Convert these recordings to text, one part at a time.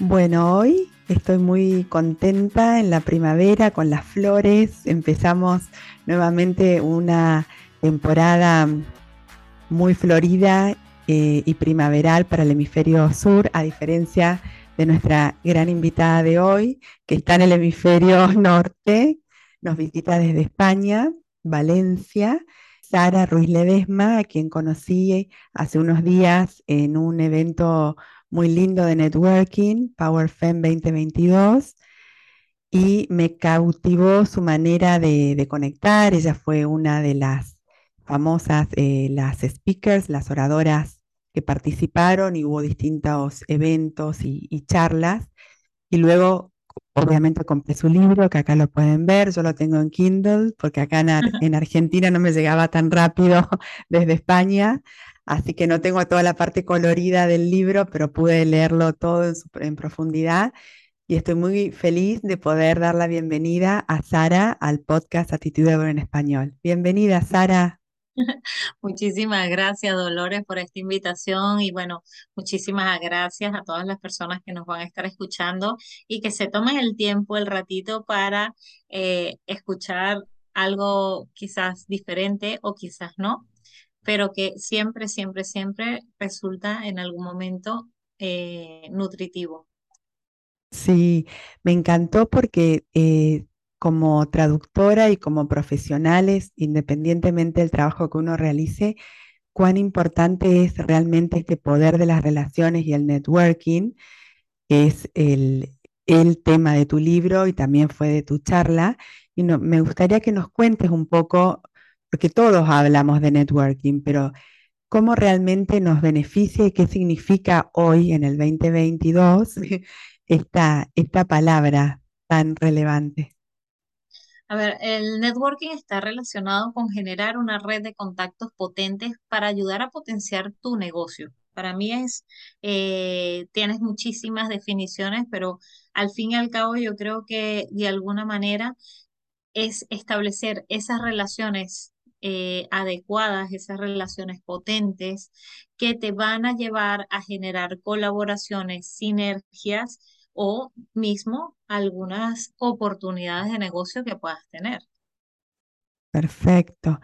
Bueno, hoy estoy muy contenta en la primavera con las flores. Empezamos nuevamente una temporada muy florida eh, y primaveral para el hemisferio sur, a diferencia de nuestra gran invitada de hoy, que está en el hemisferio norte, nos visita desde España, Valencia, Sara Ruiz Ledesma, a quien conocí hace unos días en un evento muy lindo de networking, PowerFem 2022, y me cautivó su manera de, conectar. Ella fue una de las famosas, eh, las speakers, las oradoras que participaron y hubo distintos eventos y, charlas. Y luego, obviamente, compré su libro, que acá lo pueden ver. Yo lo tengo en Kindle, porque acá en Argentina no me llegaba tan rápido desde España. Así que no tengo toda la parte colorida del libro, pero pude leerlo todo en, profundidad y estoy muy feliz de poder dar la bienvenida a Sara al podcast Actitud en Español. Bienvenida, Sara. Muchísimas gracias, Dolores, por esta invitación y bueno, muchísimas gracias a todas las personas que nos van a estar escuchando y que se tomen el tiempo, el ratito para eh, escuchar algo quizás diferente o quizás no, pero que siempre, siempre, siempre resulta en algún momento eh, nutritivo. Sí, me encantó porque eh, como traductora y como profesionales, independientemente del trabajo que uno realice, cuán importante es realmente este poder de las relaciones y el networking, que es el, tema de tu libro y también fue de tu charla. Y me gustaría que nos cuentes un poco porque todos hablamos de networking, pero ¿cómo realmente nos beneficia y qué significa hoy, en el 2022, esta, esta palabra tan relevante? A ver, el networking está relacionado con generar una red de contactos potentes para ayudar a potenciar tu negocio. Para mí es, eh, tienes muchísimas definiciones, pero al fin y al cabo yo creo que de alguna manera es establecer esas relaciones eh, adecuadas, esas relaciones potentes que te van a llevar a generar colaboraciones, sinergias o mismo algunas oportunidades de negocio que puedas tener. Perfecto.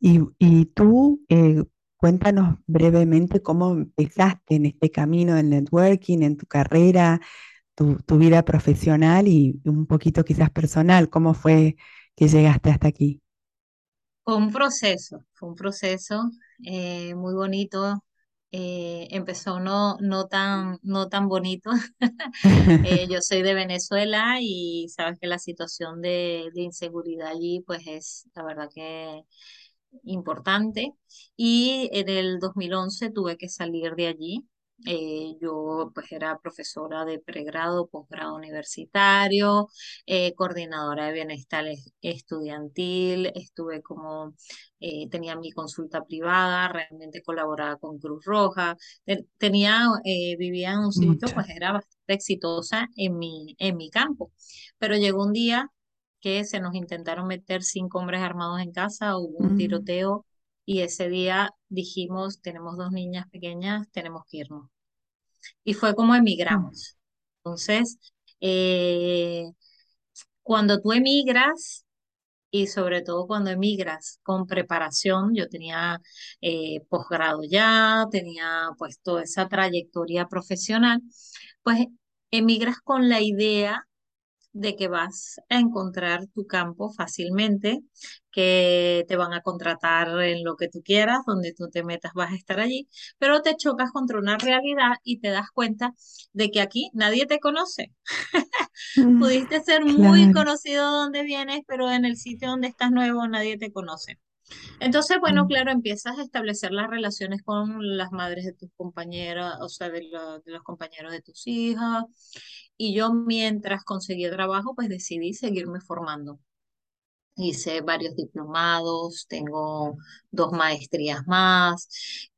Y, tú, eh, cuéntanos brevemente cómo empezaste en este camino del networking, en tu carrera, tu, tu vida profesional y un poquito quizás personal, cómo fue que llegaste hasta aquí. Fue un proceso, fue un proceso eh, muy bonito. Eh, empezó no, no, tan, no tan bonito. Eh, yo soy de Venezuela y sabes que la situación de, de inseguridad allí pues es la verdad que importante. Y en el 2011 tuve que salir de allí eh, yo pues era profesora de pregrado, posgrado universitario, eh, coordinadora de bienestar estudiantil, estuve como, eh, tenía mi consulta privada, realmente colaboraba con Cruz Roja, tenía, vivía en un sitio, pues era bastante exitosa en mi, en mi campo, pero llegó un día que se nos intentaron meter cinco hombres armados en casa, hubo un mm. tiroteo y ese día dijimos, tenemos dos niñas pequeñas, tenemos que irnos y fue como emigramos. Entonces, eh, cuando tú emigras, y sobre todo cuando emigras con preparación, yo tenía eh, posgrado ya, tenía pues toda esa trayectoria profesional, pues emigras con la idea de que vas a encontrar tu campo fácilmente, que te van a contratar en lo que tú quieras, donde tú te metas vas a estar allí, pero te chocas contra una realidad y te das cuenta de que aquí nadie te conoce. Mm, Pudiste ser muy conocido donde vienes, pero en el sitio donde estás nuevo nadie te conoce. Entonces, bueno, mm. claro, empiezas a establecer las relaciones con las madres de tus compañeras, o sea, de, de los compañeros de tus hijas, y yo mientras conseguí trabajo, pues decidí seguirme formando. Hice varios diplomados, tengo dos maestrías más,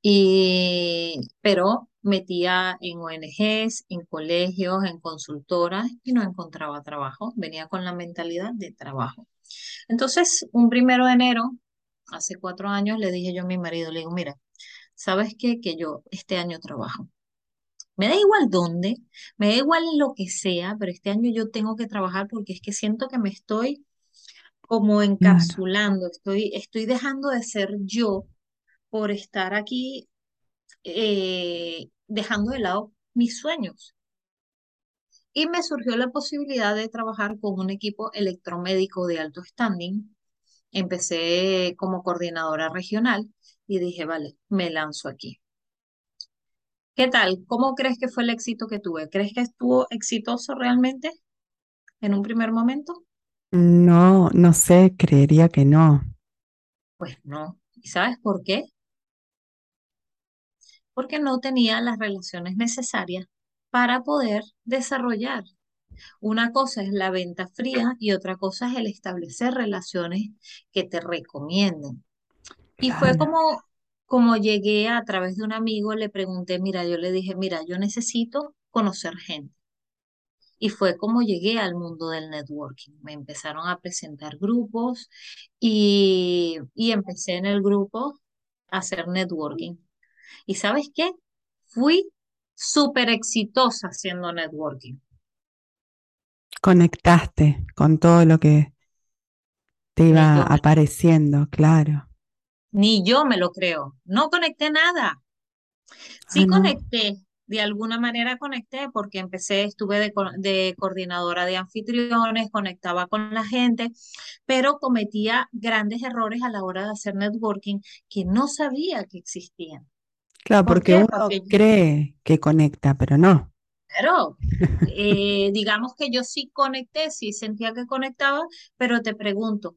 y, pero metía en ONGs, en colegios, en consultoras y no encontraba trabajo. Venía con la mentalidad de trabajo. Entonces, un primero de enero, hace cuatro años, le dije yo a mi marido, le digo, mira, ¿sabes qué? Que yo este año trabajo Me da igual dónde, me da igual lo que sea, pero este año yo tengo que trabajar porque es que siento que me estoy como encapsulando, estoy, estoy dejando de ser yo por estar aquí eh, dejando de lado mis sueños. Y me surgió la posibilidad de trabajar con un equipo electromédico de alto standing. Empecé como coordinadora regional y dije, vale, me lanzo aquí. ¿Qué tal? ¿Cómo crees que fue el éxito que tuve? ¿Crees que estuvo exitoso realmente en un primer momento? no, no sé, creería que no. Pues no. ¿Y sabes por qué? Porque no tenía las relaciones necesarias para poder desarrollar. Una cosa es la venta fría y otra cosa es el establecer relaciones que te recomienden. Y fue como, como llegué a través de un amigo, le pregunté, mira, yo le dije, mira, yo necesito conocer gente. Y fue como llegué al mundo del networking. Me empezaron a presentar grupos y, y empecé en el grupo a hacer networking. ¿Y sabes qué? Fui súper exitosa haciendo networking. Conectaste con todo lo que te iba apareciendo, claro. ni yo me lo creo. No conecté nada. Ah, Sí no. conecté, de alguna manera conecté porque empecé, estuve de, de coordinadora de anfitriones, conectaba con la gente, pero cometía grandes errores a la hora de hacer networking que no sabía que existían. Claro, ¿Por porque qué? uno Porque, cree que conecta, pero no. Pero, eh, digamos que yo sí conecté, sí sentía que conectaba, pero te pregunto,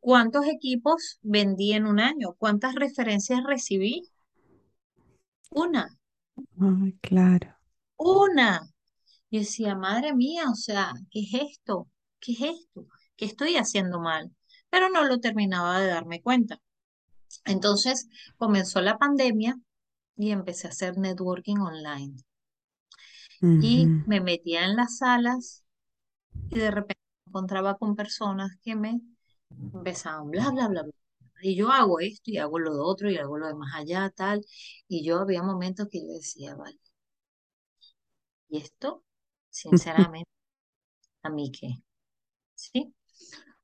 ¿cuántos equipos vendí en un año? ¿Cuántas referencias recibí? Una, Ay, claro. una. Yo decía, madre mía, o sea, ¿qué es esto? ¿Qué es esto? ¿Qué estoy haciendo mal? Pero no lo terminaba de darme cuenta. Entonces comenzó la pandemia y empecé a hacer networking online. Y me metía en las salas y de repente me encontraba con personas que me empezaban bla, bla, bla, bla. Y yo hago esto y hago lo otro y hago lo de más allá, tal. Y yo había momentos que yo decía, vale, ¿y esto? Sinceramente, ¿a mí qué? ¿Sí?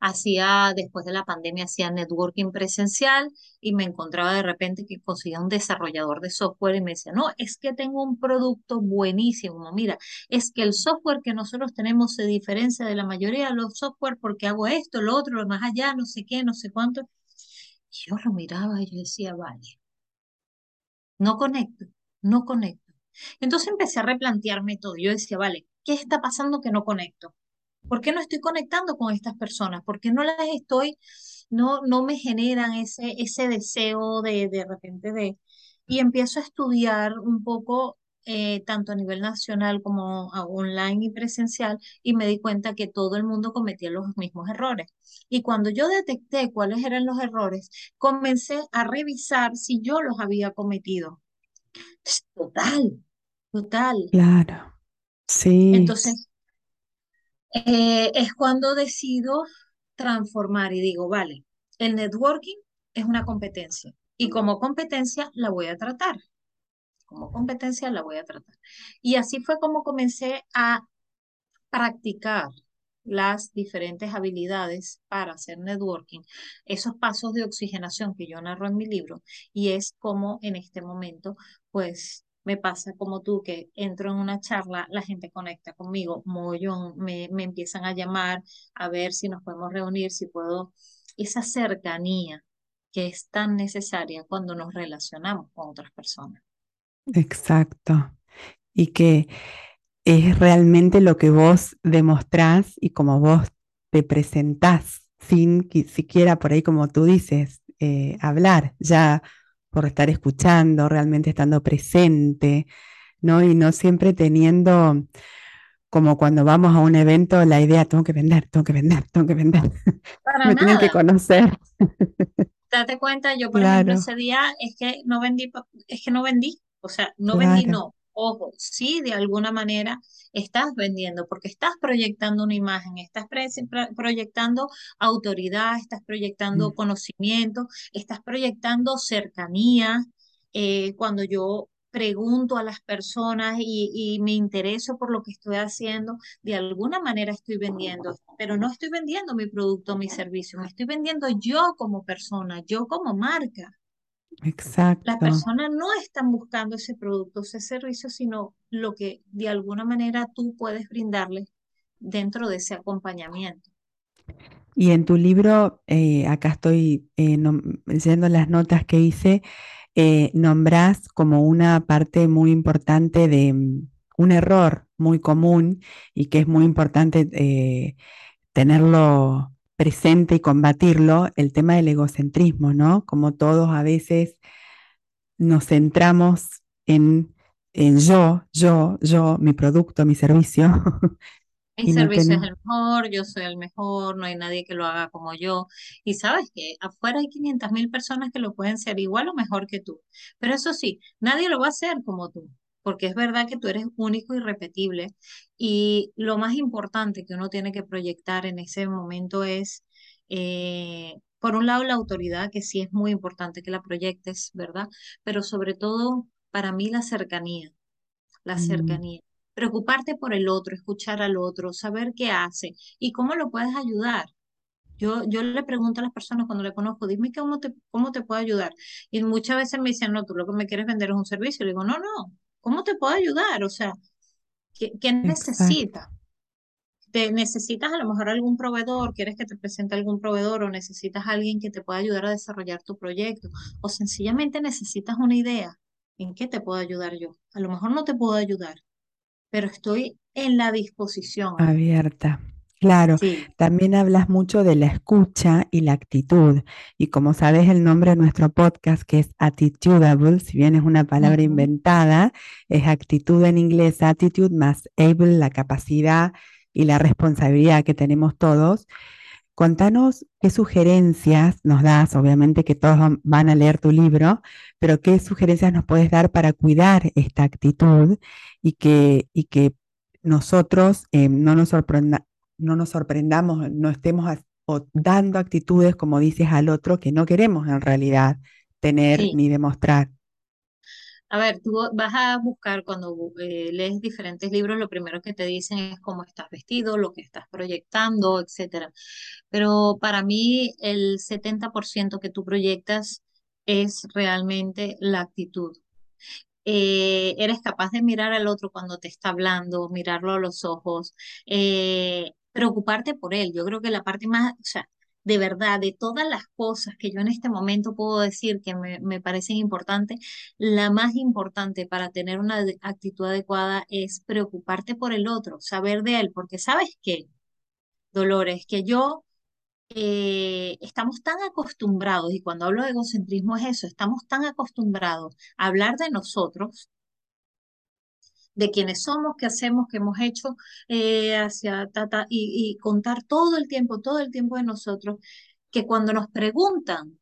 Hacía, después de la pandemia, hacía networking presencial y me encontraba de repente que conseguía un desarrollador de software y me decía, no, es que tengo un producto buenísimo, mira, es que el software que nosotros tenemos se diferencia de la mayoría de los software porque hago esto, lo otro, lo más allá, no sé qué, no sé cuánto. Y yo lo miraba y yo decía, vale, no conecto, no conecto. Entonces empecé a replantearme todo. Yo decía, vale, ¿qué está pasando que no conecto? ¿Por qué no estoy conectando con estas personas? ¿Por qué no las estoy, no, no me generan ese, ese deseo de, de repente de... Y empiezo a estudiar un poco, eh, tanto a nivel nacional como online y presencial, y me di cuenta que todo el mundo cometía los mismos errores. Y cuando yo detecté cuáles eran los errores, comencé a revisar si yo los había cometido. Total, total. Claro. Sí, Entonces, eh, es cuando decido transformar y digo, vale, el networking es una competencia y como competencia la voy a tratar, como competencia la voy a tratar. Y así fue como comencé a practicar las diferentes habilidades para hacer networking, esos pasos de oxigenación que yo narro en mi libro, y es como en este momento, pues me pasa como tú, que entro en una charla, la gente conecta conmigo, me, me empiezan a llamar a ver si nos podemos reunir, si puedo, esa cercanía que es tan necesaria cuando nos relacionamos con otras personas. exacto. Y que es realmente lo que vos demostrás y como vos te presentás, sin siquiera por ahí, como tú dices, eh, hablar, ya por estar escuchando, realmente estando presente, ¿no? Y no siempre teniendo, como cuando vamos a un evento, la idea, tengo que vender, tengo que vender, tengo que vender, Para me tienen que conocer. Date cuenta, yo por ejemplo ese día es que no vendí, es que no vendí, o sea, no vendí, no. Ojo, sí, de alguna manera estás vendiendo porque estás proyectando una imagen, estás proyectando autoridad, estás proyectando Mm, conocimiento, estás proyectando cercanía. Eh, cuando yo pregunto a las personas y, me intereso por lo que estoy haciendo, de alguna manera estoy vendiendo, pero no estoy vendiendo mi producto, mi servicio, me estoy vendiendo yo como persona, yo como marca. Exacto. Las personas no están buscando ese producto, ese servicio, sino lo que de alguna manera tú puedes brindarles dentro de ese acompañamiento. Y en tu libro, eh, acá estoy eh, leyendo las notas que hice, eh, nombrás como una parte muy importante de mm, un error muy común y que es muy importante eh, tenerlo presente y combatirlo, el tema del egocentrismo, ¿no? Como todos a veces nos centramos en, en yo, yo, yo, mi producto, mi servicio, Mi servicio es el mejor, yo soy el mejor, no hay nadie que lo haga como yo. Y sabes que afuera hay 500 mil personas que lo pueden ser igual o mejor que tú. Pero eso sí, nadie lo va a hacer como tú, porque es verdad que tú eres único y repetible. Y lo más importante que uno tiene que proyectar en ese momento es, eh, por un lado, la autoridad, que sí es muy importante que la proyectes, ¿verdad? Pero sobre todo, para mí, la cercanía, la mm. cercanía preocuparte por el otro, escuchar al otro, saber qué hace y cómo lo puedes ayudar. Yo, yo le pregunto a las personas cuando le conozco, dime cómo te, cómo te puedo ayudar. Y muchas veces me dicen, no, tú lo que me quieres vender es un servicio. Le digo, no, no, ¿cómo te puedo ayudar? O sea, ¿qué, qué necesitas? te necesitas a lo mejor algún proveedor, quieres que te presente algún proveedor o necesitas a alguien que te pueda ayudar a desarrollar tu proyecto o sencillamente necesitas una idea. ¿En qué te puedo ayudar yo? A lo mejor no te puedo ayudar, pero estoy en la disposición. Abierta. Claro, también hablas mucho de la escucha y la actitud. Y como sabes el nombre de nuestro podcast, que es Attitudable, si bien es una palabra inventada, es actitud en inglés, attitude más able, la capacidad y la responsabilidad que tenemos todos. Contanos qué sugerencias nos das, obviamente que todos van a leer tu libro, pero qué sugerencias nos puedes dar para cuidar esta actitud y que, y que nosotros eh, no, nos no nos sorprendamos, no estemos dando actitudes, como dices, al otro que no queremos en realidad tener ni demostrar. A ver, tú vas a buscar cuando eh, lees diferentes libros, lo primero que te dicen es cómo estás vestido, lo que estás proyectando, etcétera. Pero para mí el 70% que tú proyectas es realmente la actitud. Eh, eres capaz de mirar al otro cuando te está hablando, mirarlo a los ojos, eh, preocuparte por él. Yo creo que la parte más, o sea, de verdad, de todas las cosas que yo en este momento puedo decir que me, parecen importantes, la más importante para tener una actitud adecuada es preocuparte por el otro, saber de él, porque sabes qué, Dolores, que yo eh, estamos tan acostumbrados, y cuando hablo de egocentrismo es eso, estamos tan acostumbrados a hablar de nosotros de quiénes somos, qué hacemos, qué hemos hecho, eh, hacia tata, y, contar todo el tiempo, todo el tiempo de nosotros, que cuando nos preguntan,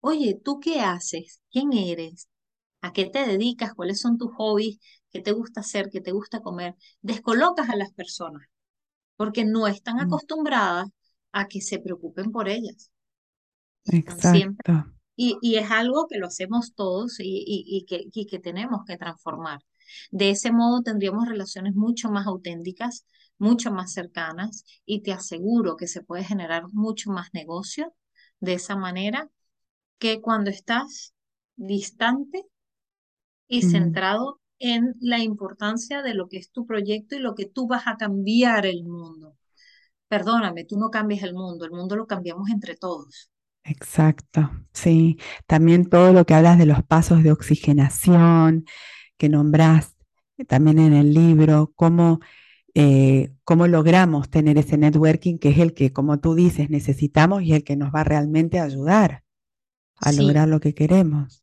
oye, ¿tú qué haces? ¿Quién eres? ¿A qué te dedicas? ¿Cuáles son tus hobbies? ¿Qué te gusta hacer? ¿Qué te gusta comer? Descolocas a las personas, porque no están mm. acostumbradas a que se preocupen por ellas. Exacto. y, y, es algo que lo hacemos todos y, y, que, y que tenemos que transformar. De ese modo tendríamos relaciones mucho más auténticas, mucho más cercanas y te aseguro que se puede generar mucho más negocio de esa manera que cuando estás distante y mm. centrado en la importancia de lo que es tu proyecto y lo que tú vas a cambiar el mundo. Perdóname, tú no cambias el mundo, el mundo lo cambiamos entre todos. Exacto, sí. También todo lo que hablas de los pasos de oxigenación, que nombrás también en el libro, cómo, eh, cómo logramos tener ese networking que es el que, como tú dices, necesitamos y el que nos va realmente a ayudar a lograr lo que queremos.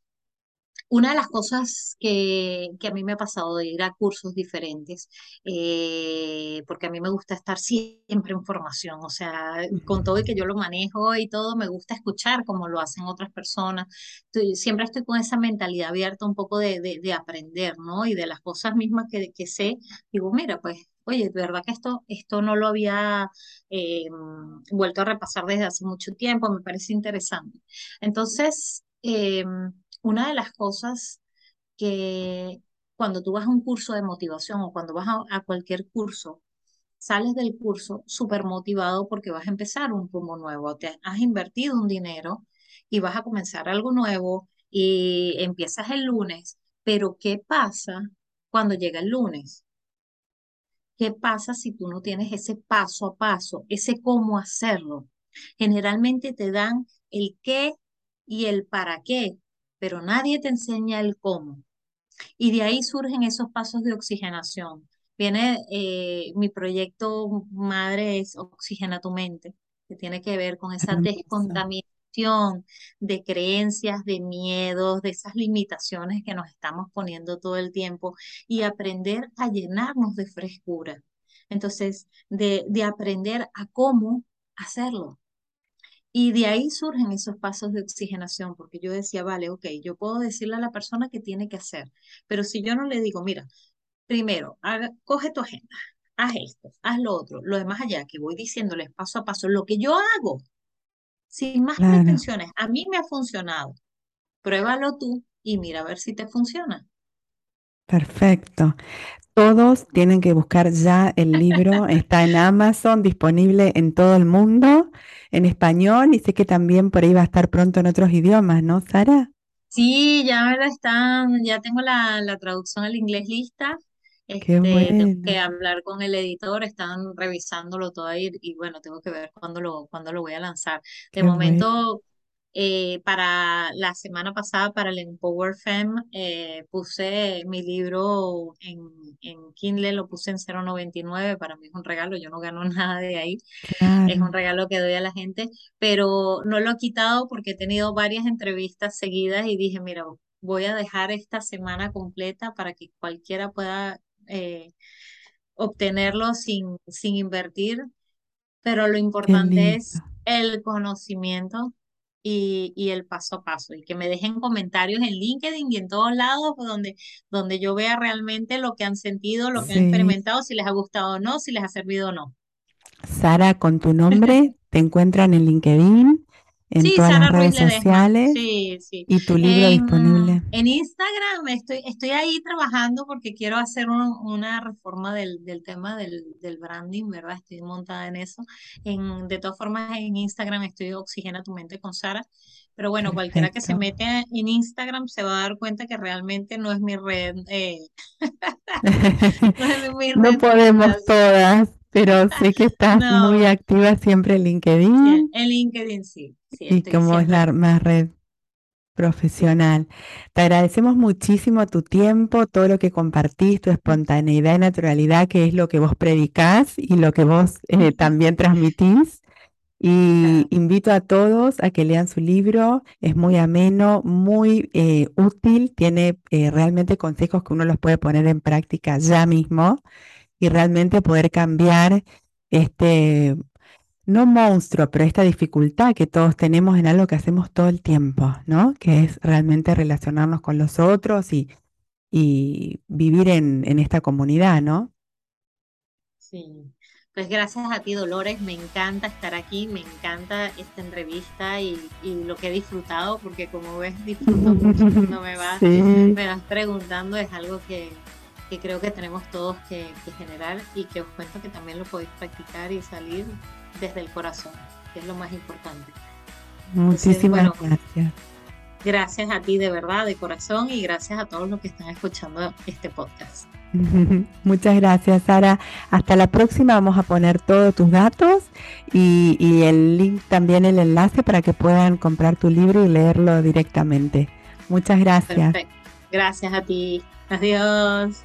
Una de las cosas que, que, a mí me ha pasado de ir a cursos diferentes, eh, porque a mí me gusta estar siempre en formación, o sea, con todo y que yo lo manejo y todo, me gusta escuchar como lo hacen otras personas. siempre estoy con esa mentalidad abierta un poco de, de, aprender, ¿no? Y de las cosas mismas que, que sé, digo, mira, pues oye, de verdad que esto, esto no lo había eh, vuelto a repasar desde hace mucho tiempo, me parece interesante. Entonces, eh, una de las cosas que cuando tú vas a un curso de motivación o cuando vas a, cualquier curso, sales del curso súper motivado porque vas a empezar un rumbo nuevo, te has invertido un dinero y vas a comenzar algo nuevo y empiezas el lunes, pero ¿qué pasa cuando llega el lunes? ¿Qué pasa si tú no tienes ese paso a paso, ese cómo hacerlo? Generalmente te dan el qué y el para qué, pero nadie te enseña el cómo. Y de ahí surgen esos pasos de oxigenación. Viene eh, mi proyecto madre es Oxigena tu mente, que tiene que ver con esa descontaminación de creencias, de miedos, de esas limitaciones que nos estamos poniendo todo el tiempo y aprender a llenarnos de frescura. Entonces, de, de aprender a cómo hacerlo, y de ahí surgen esos pasos de oxigenación, porque yo decía, vale, ok, yo puedo decirle a la persona qué tiene que hacer, pero si yo no le digo, mira, primero, coge tu agenda, haz esto, haz lo otro, lo demás allá, que voy diciéndoles paso a paso, lo que yo hago, sin más pretensiones, a mí me ha funcionado, pruébalo tú y mira a ver si te funciona. Perfecto. Todos tienen que buscar ya el libro, está en Amazon, disponible en todo el mundo, en español y sé que también por ahí va a estar pronto en otros idiomas, ¿no, Sara? Sí, ya están, ya tengo la, traducción al inglés lista. Qué Este, tengo que hablar con el editor, están revisándolo todo ahí y bueno, tengo que ver cuándo lo, cuándo lo voy a lanzar. De momento, eh, para la semana pasada, para el Empower Fem, eh, puse mi libro en, en, Kindle, lo puse en 0.99, para mí es un regalo, yo no gano nada de ahí, es un regalo que doy a la gente, pero no lo he quitado porque he tenido varias entrevistas seguidas y dije, mira, voy a dejar esta semana completa para que cualquiera pueda eh, obtenerlo sin, sin invertir, pero lo importante es el conocimiento y, el paso a paso y que me dejen comentarios en LinkedIn y en todos lados donde, donde yo vea realmente lo que han sentido, lo que han experimentado, si les ha gustado o no, si les ha servido o no. Sara, con tu nombre, te encuentran en LinkedIn, en todas las redes sociales sí, sí. y tu libro disponible. En Instagram estoy, estoy ahí trabajando porque quiero hacer una reforma del, del tema del, del, branding, ¿verdad? Estoy montada en eso. En, de todas formas, en Instagram estoy Oxigena tu mente con Sara. Pero bueno, cualquiera que se mete en Instagram se va a dar cuenta que realmente no es mi red. Eh, no, es mi red podemos todas pero sé que estás muy activa siempre en LinkedIn. en LinkedIn sí. Y como es la más red profesional. Te agradecemos muchísimo tu tiempo, todo lo que compartís, tu espontaneidad y naturalidad, que es lo que vos predicás y lo que vos eh, también transmitís. Y invito a todos a que lean su libro, es muy ameno, muy eh, útil, tiene eh, realmente consejos que uno los puede poner en práctica ya mismo y realmente poder cambiar este, no monstruo, pero esta dificultad que todos tenemos en algo que hacemos todo el tiempo, ¿no? Que es realmente relacionarnos con los otros y, y vivir en, en esta comunidad, ¿no? Sí. Pues gracias a ti, Dolores. Me encanta estar aquí, me encanta esta entrevista y, y lo que he disfrutado, porque como ves, disfruto mucho cuando me vas, me vas preguntando, es algo que, que creo que tenemos todos que, generar y que os cuento que también lo podéis practicar y salir desde el corazón, que es lo más importante. Muchísimas gracias. Gracias a ti de verdad, de corazón, y gracias a todos los que están escuchando este podcast. Muchas gracias, Sara. Hasta la próxima. Vamos a poner todos tus datos y, y, el link también, el enlace para que puedan comprar tu libro y leerlo directamente. Muchas gracias. Gracias a ti. Adiós.